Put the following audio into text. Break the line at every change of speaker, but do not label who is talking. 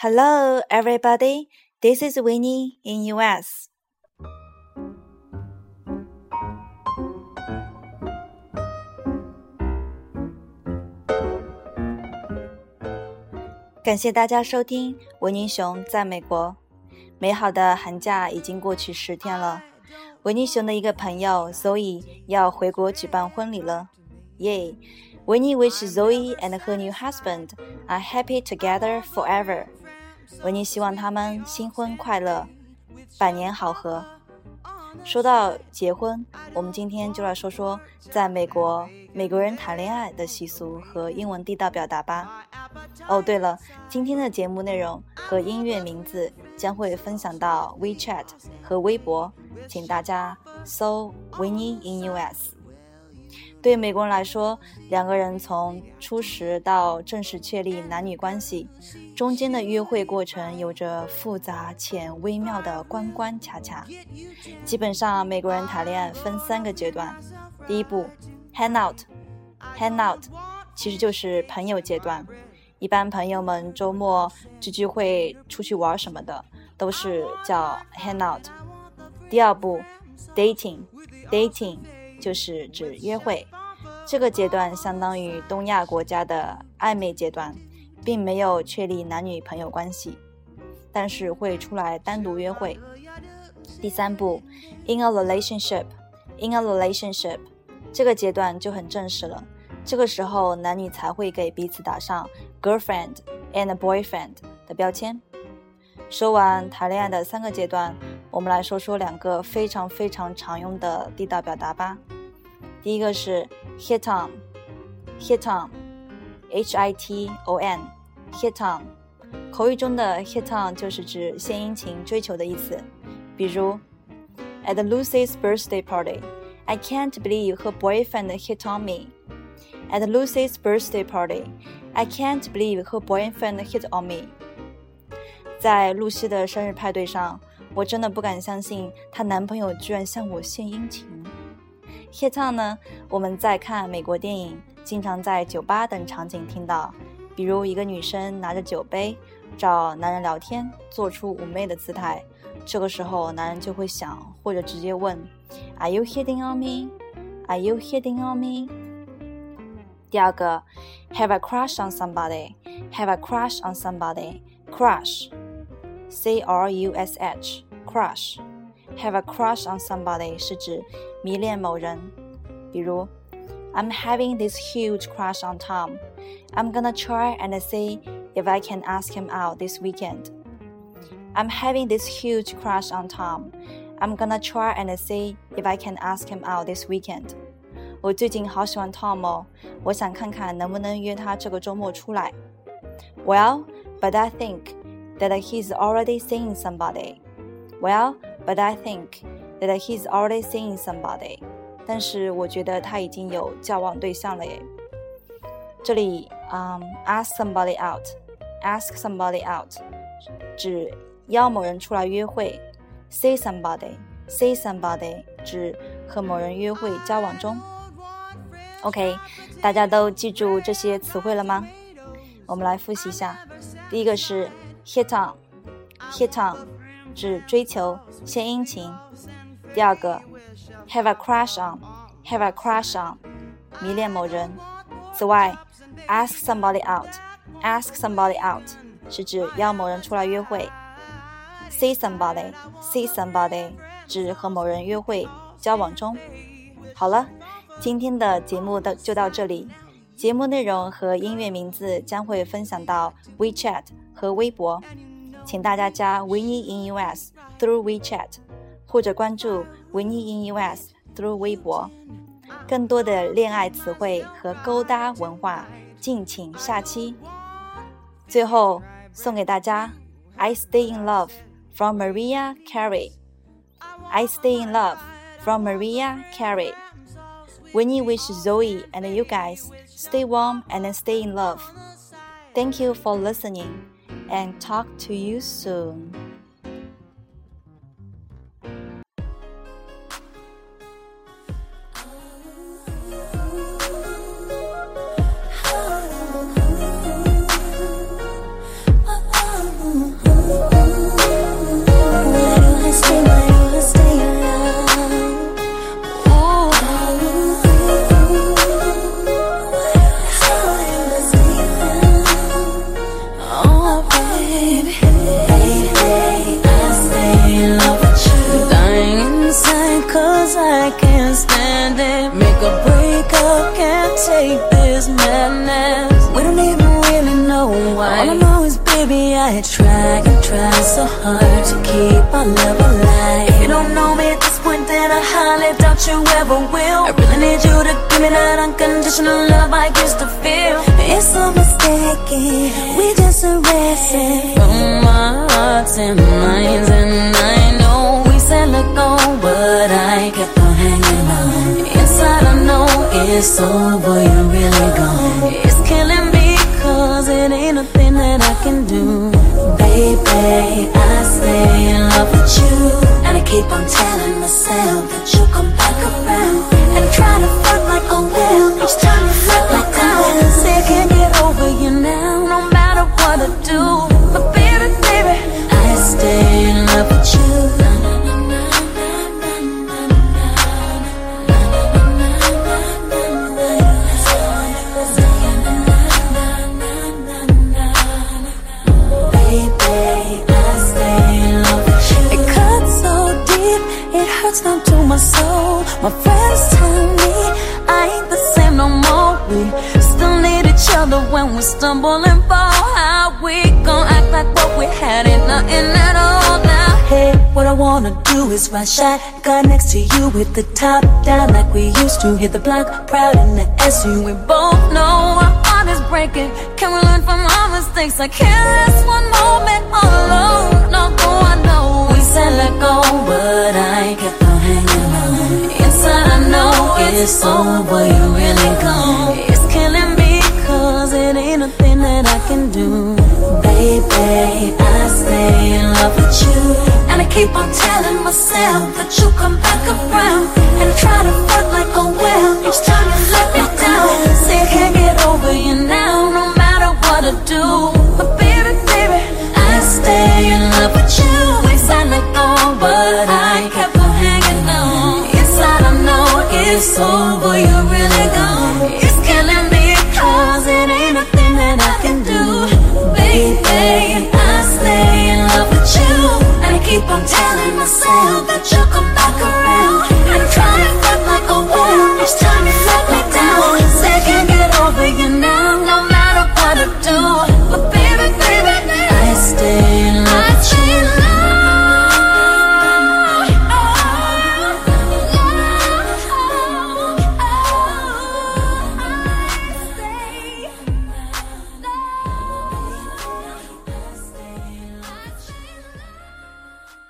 Hello, everybody. This is Winnie in US. 感谢大家收听维尼熊在美国。美好的寒假已经过去十天了，维尼熊的一个朋友 Zoe 要回国举办婚礼了，耶！维尼 wish Zoe and her new husband are happy together forever。 维尼希望他们新婚快乐，百年好合。说到结婚，我们今天就来说说在美国美国人谈恋爱的习俗和英文地道表达吧。哦，对了，今天的节目内容和音乐名字将会分享到 WeChat 和微博，请大家搜 Winnie in US。对美国人来说，两个人从初识到正式确立男女关系，中间的约会过程有着复杂且微妙的关关卡卡。基本上，美国人谈恋爱分三个阶段。第一步，hang out，hang out，其实就是朋友阶段。一般朋友们周末聚聚会、出去玩什么的，都是叫 hang out。第二步，dating，dating。就是指约会，这个阶段相当于东亚国家的暧昧阶段，并没有确立男女朋友关系，但是会出来单独约会。第三步，in a relationship，in a relationship，这个阶段就很正式了，这个时候男女才会给彼此打上 girlfriend and boyfriend 的标签。说完谈恋爱的三个阶段，我们来说说两个非常非常常用的地道表达吧。第一个是 hit on，hit on，h i t o n，hit on，口语中的 hit on 就是指献殷勤、追求的意思。比如，At Lucy's birthday party，I can't believe her boyfriend hit on me。At Lucy's birthday party，I can't believe her boyfriend hit on me。在露西的生日派对上，我真的不敢相信她男朋友居然向我献殷勤。 Hit on 呢？我们在看美国电影，经常在酒吧等场景听到，比如一个女生拿着酒杯找男人聊天，做出妩媚的姿态，这个时候男人就会想，或者直接问：Are you hitting on me? Are you hitting on me? 第二个，have a crush on somebody. Have a crush on somebody. Crush, C R U S H, crush. Have a crush on somebody 是指迷恋某人，比如 I'm having this huge crush on Tom. I'm gonna try and see if I can ask him out this weekend. I'm having this huge crush on Tom. I'm gonna try and see if I can ask him out this weekend. 我最近好喜欢 Tom 哦，我想看看能不能约他这个周末出来。Well, but I think that he's already seeing somebody. Well, but I think that he's already seeing somebody. 但是我觉得他已经有交往对象了耶。这里，嗯、um,，ask somebody out，ask somebody out，指邀某人出来约会；see somebody，see somebody，指和某人约会交往中。OK，大家都记住这些词汇了吗？我们来复习一下。第一个是 hit on，hit on。 指追求、献殷勤。第二个，have a crush on，have a crush on，迷恋某人。此外，ask somebody out，ask somebody out 是指邀某人出来约会。see somebody，see somebody 指和某人约会、交往中。好了，今天的节目的就到这里。节目内容和音乐名字将会分享到 WeChat 和微博。请大家加维尼 in US through WeChat，或者关注维尼 in US through 微博。更多的恋爱词汇和勾搭文化，敬请下期。最后送给大家《I Stay in Love from Mariah Carey，《I Stay in Love from Mariah Carey。need wish Zoe and you guys stay warm and stay in love. Thank you for listening and talk to you soon.
I try and try so hard to keep our love alive. You don't know me at this point, then I highly doubt you ever will. I really need you to give me that unconditional love I used to feel. It's so mistaken, we just arrested from our hearts and minds, and I know we said let go, but I kept on hanging on. Inside, I know it's over, you're really gone. It's killing me, cause it ain't a thing that I can do. Baby, I stay in love with you. And I keep on telling myself that you'll come it hurts down to my soul. My friends tell me I ain't the same no more. We still need each other when we stumble and fall. How we gon' act like what we had ain't nothing at all now? Hey, what I wanna do is ride shotgun next to you with the top down like we used to. Hit the block proud in the SU. We both know our heart is breaking. Can we learn from our mistakes? I can't last one moment stay in love with you. And I keep on telling myself that you'll come back around. And try to fuck like a whale each time you let me down. Say I can't get over you now, no matter what I do. But baby, baby, I stay in keep on telling myself that you'll come back.